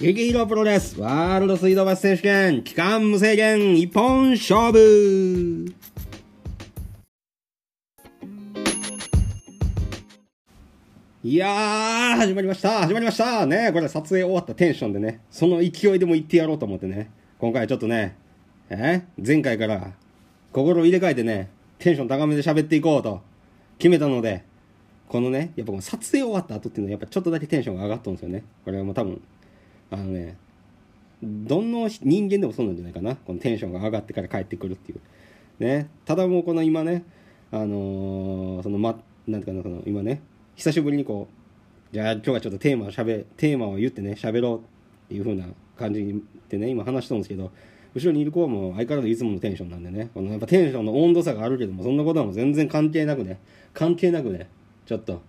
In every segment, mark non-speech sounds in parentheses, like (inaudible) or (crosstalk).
激ヒロプロレスワールド水道橋選手権期間無制限一本勝負。いやー、始まりました。始まりました。ねこれ撮影終わったテンションでね、その勢いでも言ってやろうと思ってね、今回ちょっとね、え前回から心を入れ替えてね、テンション高めで喋っていこうと決めたので、このね、やっぱこの撮影終わった後っていうのはやっぱちょっとだけテンションが上がったんですよね。これはもう多分、あのね、どの人間でもそうなんじゃないかな。このテンションが上がってから帰ってくるっていう。ね。ただもうこの今ね、あのー、そのま、なんていうかな、その今ね、久しぶりにこう、じゃあ今日はちょっとテーマをしゃべ、テーマを言ってね、喋ろうっていう風な感じでね、今話したんですけど、後ろにいる子はもう相変わらずいつものテンションなんでね、このやっぱテンションの温度差があるけども、そんなことはもう全然関係なくね、関係なくね、ちょっと、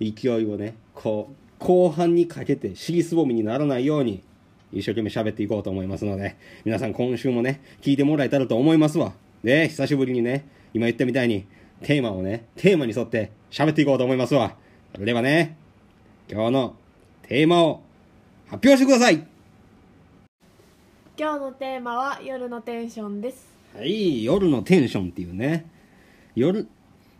勢いをね、こう、後半にかけて尻すぼみにならないように、一生懸命喋っていこうと思いますので、皆さん今週もね、聞いてもらえたらと思いますわ。で、久しぶりにね、今言ったみたいに、テーマをね、テーマに沿って喋っていこうと思いますわ。それではね、今日のテーマを発表してください今日のテーマは夜のテンションですはい、夜のテンションっていうね、夜、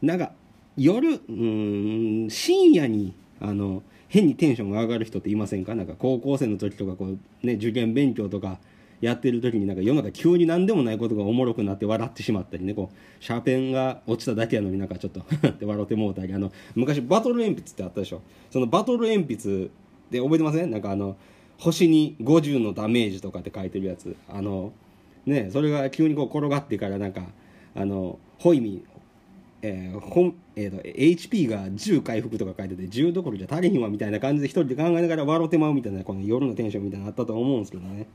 なんか、夜、うーん、深夜に、あの、変にテンションが上がる人っていませんか？なんか高校生の時とかこう、ね、受験勉強とかやってる時になんか世の中急に何でもないことがおもろくなって笑ってしまったりね。こうシャーペンが落ちただけやのになんかちょっと (laughs) って笑ってもうたり。あの昔バトル鉛筆ってあったでしょ？そのバトル鉛筆で覚えてません？なんかあの星に50のダメージとかって書いてるやつ。あのねそれが急にこう転がってからなんかあのホイミえーほんえーと HP が10回復とか書いてて10どころじゃ足りひんわみたいな感じで一人で考えながら笑ってまうみたいなこの夜のテンションみたいなのあったと思うんですけどね。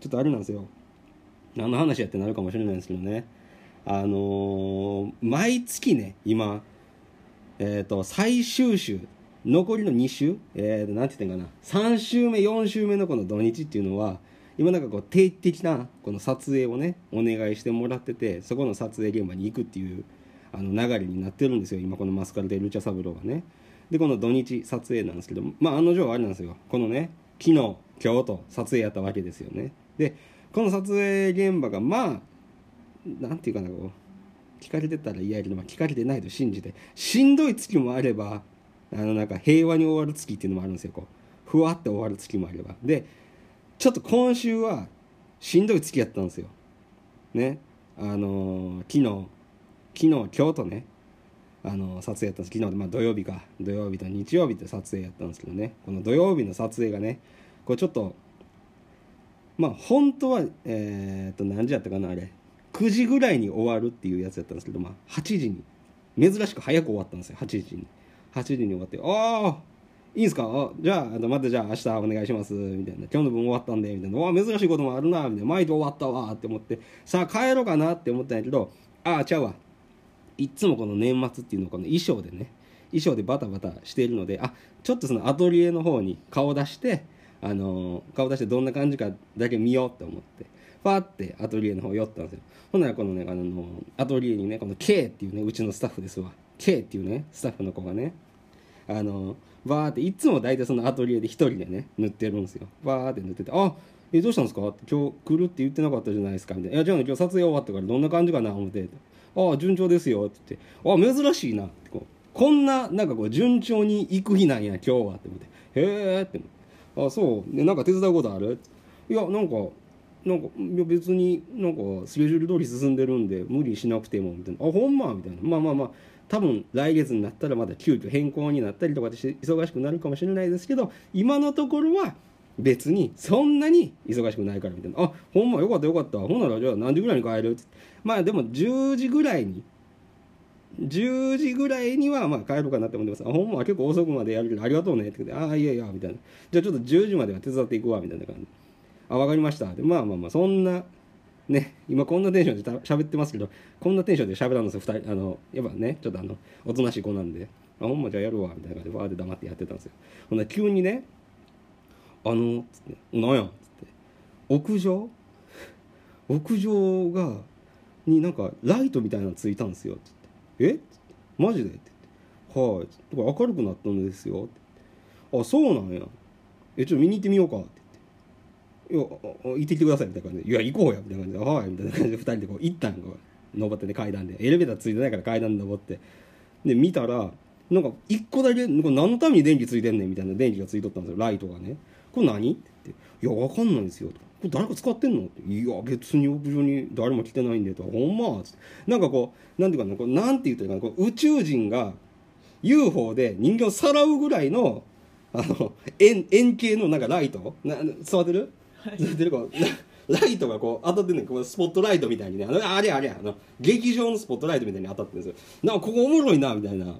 ちょっとあれなんですよ。何の話やってなるかもしれないんですけどね。あのー毎月ね今えっ、と最終週残りの2週えー、となんて言ってんかな。3週目4週目のこの土日っていうのは今なんかこう定期的なこの撮影をねお願いしてもらっててそこの撮影現場に行くっていうあの流れになってるんですよ。今このマスカルでルチャサブローがね。でこの土日撮影なんですけどまあ案の定あれなんですよ。このね昨日今日と撮影やったわけですよね。でこの撮影現場がまあなんていうかなこう聞かれてたら嫌やけど、まあ、聞かれてないと信じてしんどい月もあればあのなんか平和に終わる月っていうのもあるんですよ。こうふわって終わる月もあれば。でちょっと今週はしんどい月やったんですよ。ね。あのー昨日昨日今日とねあの撮影やったんです。昨日、まあ、土曜日か。土曜日と日曜日って撮影やったんですけどね。この土曜日の撮影がねこれちょっとまあ本当はえーっと何時やったかなあれ。9時ぐらいに終わるっていうやつやったんですけど、まあ、8時に。珍しく早く終わったんですよ8時に。8時に終わって「ああいいんすか？じゃああのまたじゃあ明日お願いします」みたいな「今日の分終わったんで」みたいな「わあ珍しいこともあるな」みたいな「毎度終わったわ」って思って。さあ帰ろうかなって思ったんやけどああちゃうわ。いつもこの年末っていうのをこの衣装でね衣装でバタバタしているのであちょっとそのアトリエの方に顔出してあの顔出してどんな感じかだけ見ようって思ってファーってアトリエの方寄ったんですよ。ほんならこのねあのアトリエにねこの K っていうねうちのスタッフですわ。K っていうねスタッフの子がねあのバーっていつも大体そのアトリエで一人でね塗ってるんですよ。バーって塗ってて「あえどうしたんですか?」って「今日来るって言ってなかったじゃないですか」みたいな「いやじゃあね今日撮影終わったからどんな感じかな」思って「ああ順調ですよ」って言って「あ珍しいな」って。こうこんななんかこう順調に行く日なんや今日はって思って「へえ」って「あそう。でなんか手伝うことある?」いやなんかなんかいや別になんかスケジュール通り進んでるんで無理しなくてもみたいな「あほんま」みたいな。まあまあまあ多分来月になったらまた急遽変更になったりとかして忙しくなるかもしれないですけど今のところは別にそんなに忙しくないからみたいな「あほんまよかったよかったほんならじゃあ何時ぐらいに帰る?」ってまあでも10時ぐらいに10時ぐらいにはまあ帰ろうかなって思ってます。あ、ほんまは結構遅くまでやるけどありがとうねって言って、ああ、いやいや、みたいな。じゃあちょっと10時までは手伝っていくわ、みたいな感じ。あ、わかりました。で、まあまあまあ、そんな、ね、今こんなテンションでた喋ってますけど、こんなテンションで喋らんですよ、二人。あの、やっぱね、ちょっとあの、おとなしい子なんで、あ、ほんまじゃあやるわ、みたいな感じで、わーって黙ってやってたんですよ。ほんな急にね、あの、つって、なんやつって、屋上？(laughs) 屋上が、になんかライトみたいなのついたんですよ、つって。え？マジで？って。言って。はい。だか明るくなったんですよ。って。あ、そうなんや。えちょっと見に行ってみようか」って言って「いや行ってきてください」みたいな感じで「いや行こうや」みたいな感じで「はい」みたいな感じで。2人でこう行ったんこう登ってね階段で。エレベーターついてないから階段で登って。で見たらなんか1個だけこれ何のために電気ついてんねんみたいな電気がついとったんですよライトがね「これ何?」って。言って「いやわかんないんですよ」と。これ誰か使ってんの?」って「いや別に屋上に誰も来てないんで」と「ほんま」っつって。なんかこうなんていうかなこうなんて言ったらいいかなこう宇宙人が UFO で人間をさらうぐらいのあの円円形のなんかライト？な伝わってる、伝わってるこうラライトがこう当たってんねん。スポットライトみたいにね。あのあれあれあの劇場のスポットライトみたいに当たってるんですよ。なんかここおもろいなみたいな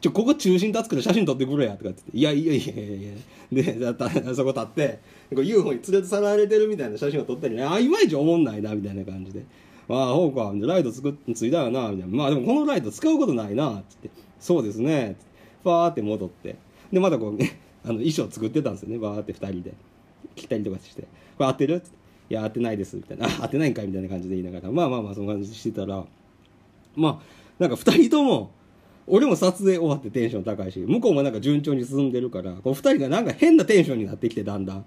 ちょここ中心立つから写真撮ってくれやとかって言っていやいやいやいやいや。でだた (laughs) そこ立ってこう UFO に連れてさられてるみたいな写真を撮ったりね。あいまいちおもんないなみたいな感じで。ああほうかライトつくついたよなみたいな。まあでもこのライト使うことないなつって。そうですねファーって戻って。でまたこうね (laughs) あの衣装作ってたんですよね。バーって2人で。切ったりとかして「これ合ってる?」って「いや合ってないです」みたいな「あ合ってないんかい」みたいな感じで言いながら。まあまあまあその感じしてたら。まあなんか2人とも俺も撮影終わってテンション高いし向こうもなんか順調に進んでるからこう2人がなんか変なテンションになってきてだんだん。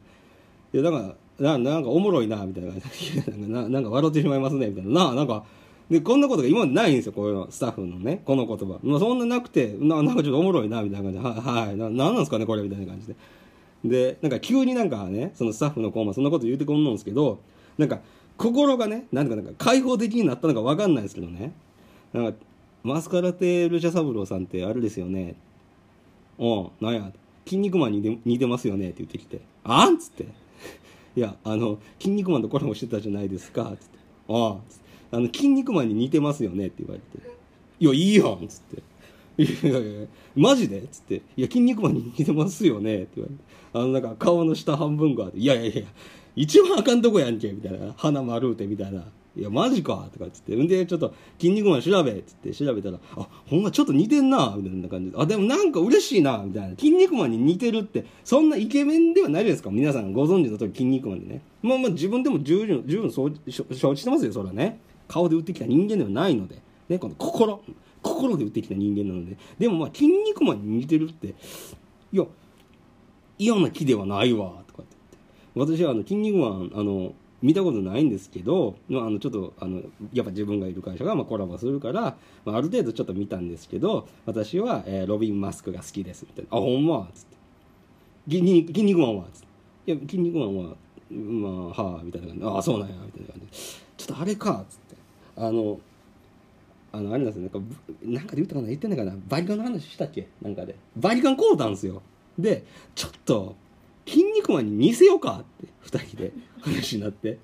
いやなんかななんかおもろいなみたいな。感じでなんかなんか笑ってしまいますねみたいな。ななんかでこんなことが今までないんですよこういうのスタッフのねこの言葉、まあ、そんななくてななんかちょっとおもろいなみたいな感じで「は、はい、ななんなんですかねこれ」みたいな感じで。でなんか急になんかねそのスタッフの子もそんなこと言うてくんのんですけどなんか心がねなんかなんか開放的になったのか分かんないですけどね。なんかマスカラテルチャサブローさんってあれですよね。おうなんや。筋肉マンに似てますよねって言ってきて「あん?」つって「いやあの筋肉マンとコラボしてたじゃないですか」つって「ああ」つって。あの筋肉マンに似てますよねって言われて「いやいいやん」つって「いやいやいやマジで?」つって「いや筋肉マンに似てますよね」って言われて。あのなんか顔の下半分がいやいやいや一番あかんとこやんけ」みたいな。鼻丸うてみたいな「いやマジか」とかっつって。んでちょっと「筋肉マン調べ」っつって調べたら「あほんまちょっと似てんな」みたいな感じで「あでもなんか嬉しいな」みたいな「筋肉マンに似てるってそんなイケメンではないですか。皆さんご存知の通り筋肉マンでね。まあまあ自分でも十分十分承知してますよそれはね。顔で売ってきた人間ではないので、ね、この心心で売ってきた人間なので。でもまあ筋肉マンに似てるっていや嫌な気ではないわとか言って。私はあの筋肉マンあの見たことないんですけど、まあ、あのちょっとあのやっぱ自分がいる会社がまあコラボするから、まあ、ある程度ちょっと見たんですけど私は、えーロビン・マスクが好きですみたいな「あほんま」っつって「筋肉マンは?」つって「いや筋肉マンはまあはあ」みたいな感じ「ああそうなんや」みたいな感じ。で「ちょっとあれか」っつって。あのあのあれなんですよ。なんかなんかで言ったかな？言ってないかな？バリカンの話したっけ？なんかで。バリカン買うたんですよ。でちょっと「筋肉マンに似せようか」って2人で話になって。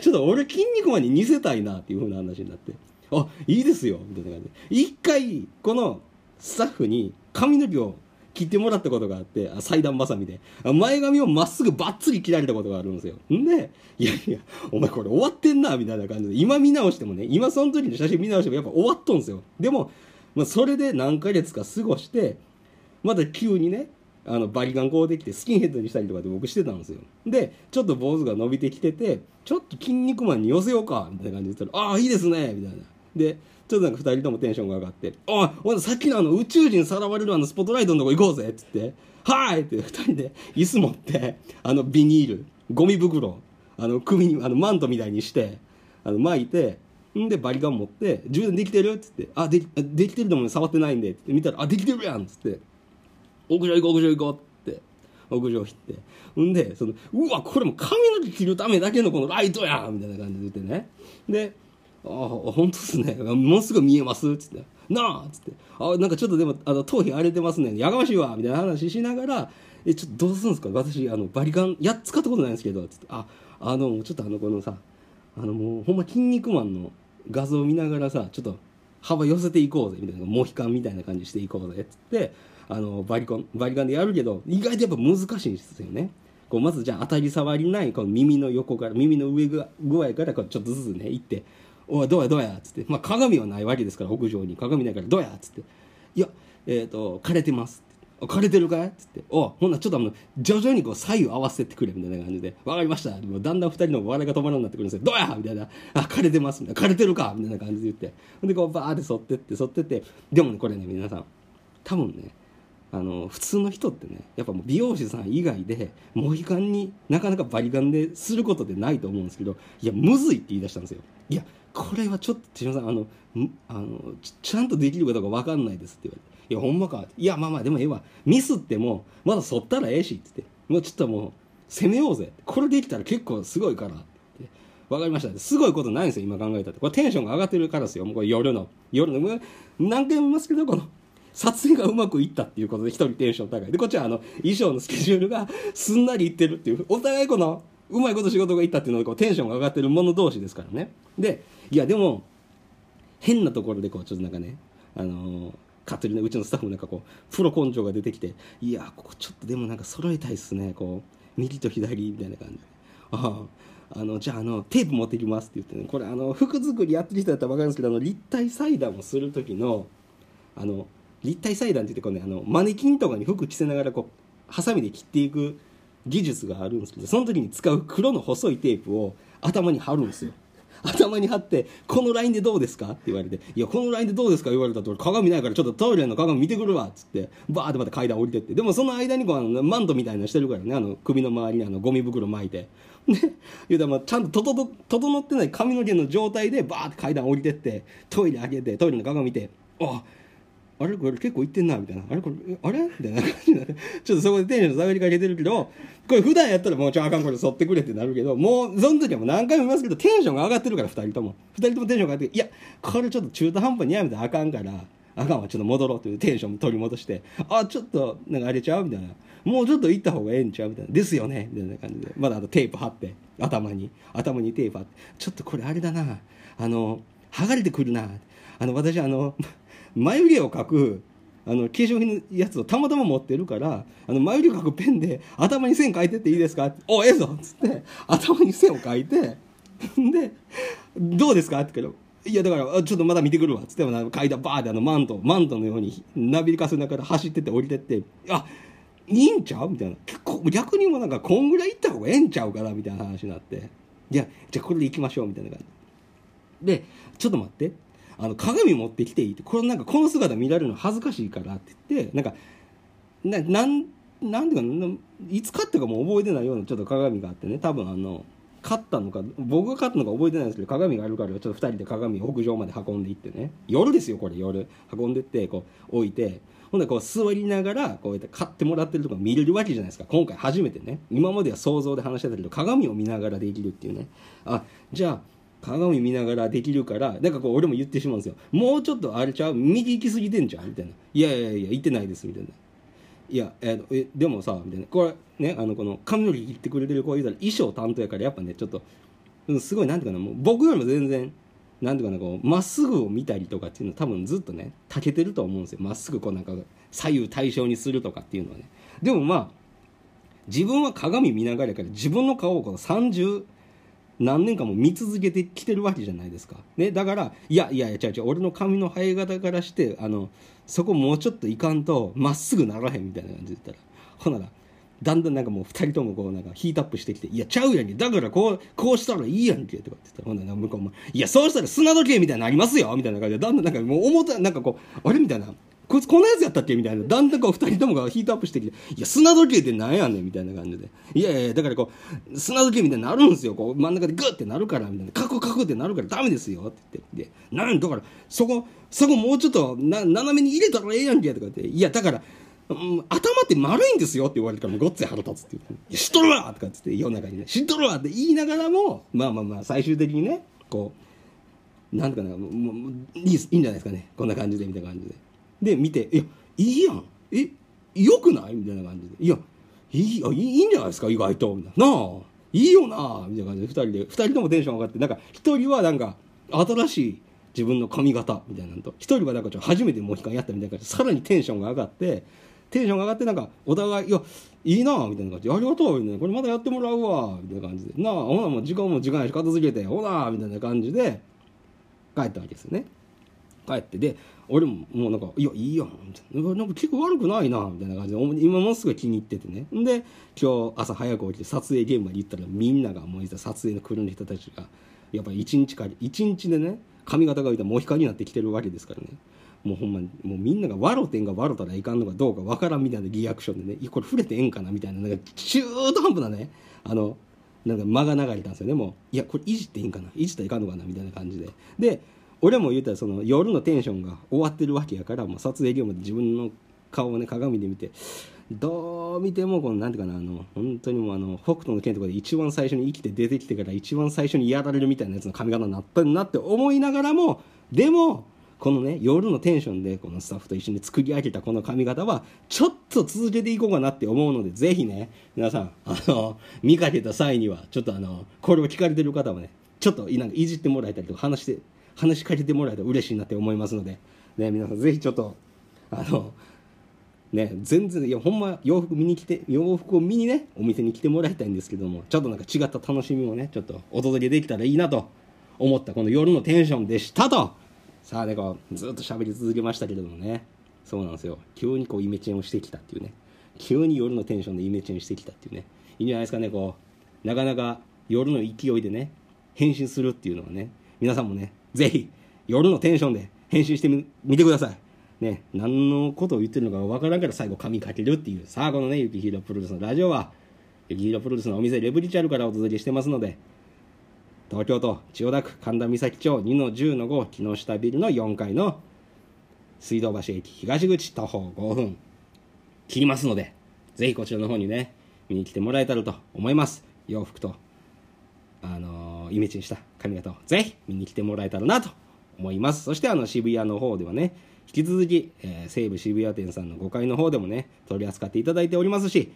ちょっと俺筋肉マンに似せたいなっていうふうな話になって「あいいですよ」みたいな感じで。一回このスタッフに髪の毛を切ってもらったことがあってあ裁断ばさみで。前髪をまっすぐバッツリ切られたことがあるんですよ。んでいやいやお前これ終わってんなみたいな感じで。今見直してもね今その時の写真見直してもやっぱ終わっとんですよ。でも、まあ、それで何ヶ月か過ごしてまた急にねあのバリカンこうできてスキンヘッドにしたりとかで僕してたんですよでちょっと坊主が伸びてきててちょっと筋肉マンに寄せようかみたいな感じで言ったら「ああいいですね」みたいなでちょっとなんか2人ともテンションが上がって「おいおさっきのあの宇宙人さらわれるあのスポットライトのとこ行こうぜ」っつって「はい!」って2人で椅子持ってあのビニールゴミ袋あの首にあのマントみたいにしてあの巻いてんでバリカン持って「充電できてる?」っつって「あできできてると思う触ってないんで」って見たら「あできてるやん」っつって「屋上行こう屋上行こう」って。屋上行って。んでその「うわこれも髪の毛切るためだけのこのライトや!」みたいな感じで言ってね。で「ああ本当ですね。ものすごい見えます」っつって「なあ」っつって「あなんかちょっとでもあの頭皮荒れてますね。やがましいわ」みたいな話しながら「えちょっとどうするんですか？私あのバリカンやっ使ったことないんですけど」つって「ああのちょっとあのこのさあのもうほんま筋肉マンの画像を見ながらさちょっと幅寄せていこうぜ。みたいなモヒカンみたいな感じしていこうぜ。っつって。あのバリコンバリカンでやるけど意外とやっぱ難しいんですよね。こうまずじゃあ当たり障りないこの耳の横から耳の上具合からこうちょっとずつね行って「おいどうやどうや」っつって、まあ、鏡はないわけですから屋上に。鏡ないから「どうや」っつって「いやえっ、と枯れてます」枯れてるかい?」っつって「おほんなちょっとあの徐々にこう左右合わせてくれ」みたいな感じで「分かりました」もうだんだん二人の笑いが止まらなくなってくるんですよ「どうや!」みたいな「あ枯れてます」みたいな「枯れてるか」みたいな感じで言って。でこうバーって沿ってって沿ってって。でもねこれね皆さん多分ねあの普通の人ってねやっぱもう美容師さん以外でモヒカンになかなかバリカンですることってないと思うんですけどいやむずいって言い出したんですよ。いやこれはちょっと手島さんあのあのちゃんとできるかどうか分かんないですって言われて「いやほんまか」いやまあまあでもええわ。ミスってもまだそったらええし」って言って「もうちょっともう攻めようぜこれできたら結構すごいから」って。分かりました。すごいことないんですよ今考えたって。これテンションが上がってるからですよ。もうこれ夜の夜の何回も言いますけどこの撮影がうまくいったっていうことで一人テンション高い。でこっちはあの衣装のスケジュールがすんなりいってるっていう。お互いこのうまいこと仕事がいったっていうのでこうテンションが上がってる者同士ですからね。でいやでも変なところでこうちょっとなんかねあのー、勝手にねうちのスタッフもなんかこうプロ根性が出てきていやここちょっとでもなんか揃えたいっすね。こう右と左みたいな感じで。ああのじゃああのテープ持ってきますって言ってね。これあの服作りやってる人だったら分かるんですけどあの立体裁断をする時のあの立体裁断って言ってこう、ね、あのマネキンとかに服着せながらこうハサミで切っていく技術があるんですけどその時に使う黒の細いテープを頭に貼るんですよ頭に貼って「このラインでどうですか?」って言われて「いやこのラインでどうですか?」言われたと鏡ないからちょっとトイレの鏡見てくるわっつってバーってまた階段降りてってでもその間にこうあのマントみたいなのしてるからねあの首の周りにあのゴミ袋巻いてで言うたらちゃんと整ってない髪の毛の状態でバーって階段降りてってトイレ開けてトイレの鏡見て「ああれこれ結構いってんなみたいな。あれこれあれ？みたいな。感じでちょっとそこでテンション下がりかけてるけどこれ普段やったらもうちょあかんこれ沿ってくれってなるけどもうその時はもう何回も言いますけどテンションが上がってるから2人とも。2人ともテンションが上がっていやこれちょっと中途半端にやめたらあかんからあかんわちょっと戻ろうというテンション取り戻してあちょっとなんかあれちゃう？みたいな。もうちょっと行った方がええんちゃう？みたいな。ですよね？みたいな感じで。まだあとテープ貼って。頭に。頭にテープ貼って。ちょっとこれあれだな。あの剥がれてくるな。あの私あの眉毛を描くあの化粧品のやつをたまたま持ってるからあの眉毛を描くペンで頭に線描いてっていいですか？おええぞ！っつって頭に線を描いて (laughs) でどうですか？って言うけどいやだからちょっとまだ見てくるわ。っつって階段バーってあのマントマントのようになびかせながら走ってって降りてってあいいんちゃう？みたいな。結構逆にもなんかこんぐらい行った方がええんちゃうからみたいな話になって。いやじゃあこれで行きましょう。みたいな感じ。でちょっと待って。あの鏡持ってきていいってこれなんかこの姿見られるの恥ずかしいからって言ってなんかななんなんていうかいつ買ったかも覚えてないようなちょっと鏡があってね多分あの買ったのか僕が買ったのか覚えてないんですけど鏡があるからちょっと2人で鏡を屋上まで運んでいってね。夜ですよこれ夜。運んでってこう置いてほんでこう座りながらこうやって買ってもらってるとか見れるわけじゃないですか。今回初めてね。今までは想像で話してたけど鏡を見ながらできるっていうね。あじゃあ鏡見ながらできるからなんかこう俺も言ってしまうんですよ。もうちょっとあれちゃう？右行き過ぎてんじゃんみたいな。いやいやいや行ってないです。みたいな。いやえでもさみたいな。これねあのこの髪の毛切ってくれてる子言うたら衣装担当やからやっぱねちょっと、うん、すごいなんていうかなもう僕よりも全然なんていうかなこうまっすぐを見たりとかっていうのは多分ずっとねたけてると思うんですよ。まっすぐこうなんか左右対称にするとかっていうのはね。でもまあ自分は鏡見ながらやから自分の顔をこの30何年間も見続けてきてるわけじゃないですか。ね、だから、いやいやいや、違う違う、俺の髪の生え方からして、あの、そこもうちょっといかんと、まっすぐならへんみたいな感じで言ったら、ほなら、だんだんなんかもう二人ともこうなんかヒートアップしてきて、いや、ちゃうやんけ。だからこう、こうしたらいいやんけ。とかって言ったら、ほんなら向こうも、いや、そうしたら砂時計みたいになりますよみたいな感じで、だんだんなんかもう重た、なんかこう、あれみたいな。こいつこんなやつやったっけ？みたいな。だんだんこう二人ともがヒートアップしてきて、いや、砂時計ってなんやねんみたいな感じで。いやいや、だからこう、砂時計みたいになるんですよ。こう、真ん中でグッてなるから、みたいな。カクカクってなるからダメですよ。って言って。で、なんだから、そこ、そこもうちょっと、な、斜めに入れたらええやんけ、とか言って。いや、だから、うん、頭って丸いんですよって言われたからごっつい腹立つって言って「知っとるわ!」とかっつって夜中にね「知っとるわ!」って言いながらもまあまあまあ最終的にねこうなんとかなもうもういいいいんじゃないですかねこんな感じでみたいな感じでで見て「いやいいやん。えよくない?」みたいな感じで「いやいいあいいんじゃないですか？意外と」みたいな「なあ。いいよな」みたいな感じで2人で2人ともテンション上がってなんか1人はなんか新しい自分の髪型みたいなのと1人はなんかちょっと初めてモヒカンやったみたいな感じでさらにテンションが上がってテンションが上がってなんかお互い「いやいいな」みたいな感じで「ありがとう」みたいな「これまたやってもらうわ」みたいな感じで「なあ。ほなもう時間も時間やし片付けてほな」みたいな感じで帰ったわけですよね。帰ってで俺ももうなんか「いやいいやん」みたいな「なんか結構悪くないな」みたいな感じで今ものすごい気に入っててね。で今日朝早く起きて撮影現場に行ったらみんながもういざ撮影の来る人たちがやっぱり一日か一日でね髪型がいたらモヒカになってきてるわけですからね。もうほんまにもうみんなが笑うてんが笑うたらいかんのかどうかわからんみたいなリアクションでねこれ触れてええんかなみたいななんか中途半端なねあのなんか間が流れたんですよねもう。いやこれいじっていいんかないじったらいかんのかなみたいな感じで。で俺も言ったらその夜のテンションが終わってるわけやからもう撮影業務で自分の顔をね鏡で見てどう見てもこのなんていうかなあの本当にもうあの北斗の拳とかで一番最初に生きて出てきてから一番最初にやられるみたいなやつの髪型になったんなって思いながらもでもこのね夜のテンションでこのスタッフと一緒に作り上げたこの髪型はちょっと続けていこうかなって思うのでぜひね皆さんあの見かけた際にはちょっとあのこれを聞かれてる方はねちょっとなんかいじってもらえたりとか話して話しかけてもらえたら嬉しいなって思いますので、ね、皆さんぜひちょっとあのね全然いやほんま洋服見に来て洋服を見にねお店に来てもらいたいんですけどもちょっとなんか違った楽しみをねちょっとお届けできたらいいなと思ったこの夜のテンションでしたと。さあねこうずっと喋り続けましたけれどもね。そうなんですよ。急にこうイメチェンをしてきたっていうね。急に夜のテンションでイメチェンしてきたっていうね。いいんじゃないですかねこうなかなか夜の勢いでね変身するっていうのはね皆さんもねぜひ夜のテンションで変身してみてくださいね、何のことを言ってるのかわからんから最後髪かけるっていう。さあ、このね、ゆきひろプロレスのラジオは、ゆきひろプロレスのお店レブリチャルからお届けしてますので、東京都千代田区神田三崎町2-10-5木下ビルの4階の水道橋駅東口徒歩5分切りますので、ぜひこちらの方にね、見に来てもらえたらと思います。洋服と、あのイメチェンした髪型をぜひ見に来てもらえたらなと思います。そしてあの渋谷の方ではね、引き続き、えー、西武渋谷店さんの5階の方でもね、取り扱っていただいておりますし、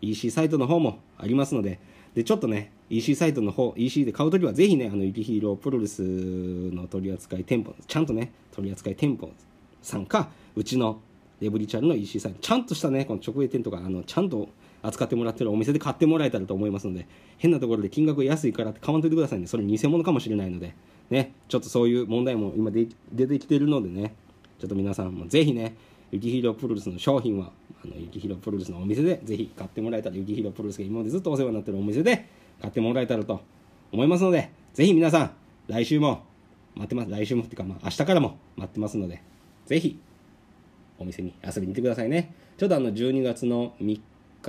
EC サイトの方もありますので、で、ちょっとね、EC サイトの方、EC で買うときはぜひね、あの、ゆきひろプロレスの取り扱い店舗、ちゃんとね、取り扱い店舗さんか、うちのレブリチャルの EC サイト、ちゃんとしたね、この直営店とか、あの、ちゃんと扱ってもらってるお店で買ってもらえたらと思いますので、変なところで金額安いからって買わんといてくださいね。それ偽物かもしれないので、ね、ちょっとそういう問題も今出てきてるのでね、ちょっと皆さんもぜひね、ゆきひろプロレスの商品は、あの、ゆきひろプロレスのお店でぜひ買ってもらえたら、ゆきひろプロレスが今までずっとお世話になってるお店で買ってもらえたらと思いますので、ぜひ皆さん、来週も待ってます。来週もっていうか、まあ、明日からも待ってますので、ぜひ、お店に遊びに行ってくださいね。ちょっとあの、12月の3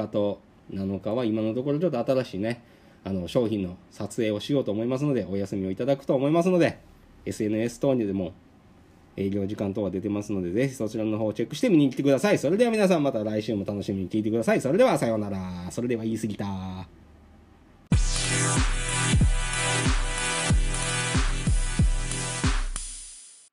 日と7日は今のところちょっと新しいね、あの、商品の撮影をしようと思いますので、お休みをいただくと思いますので、SNS 等にでも営業時間等は出てますので、ぜひそちらの方をチェックして見に来てください。それでは皆さんまた来週も楽しみに聞いてください。それではさようなら。それでは言い過ぎた。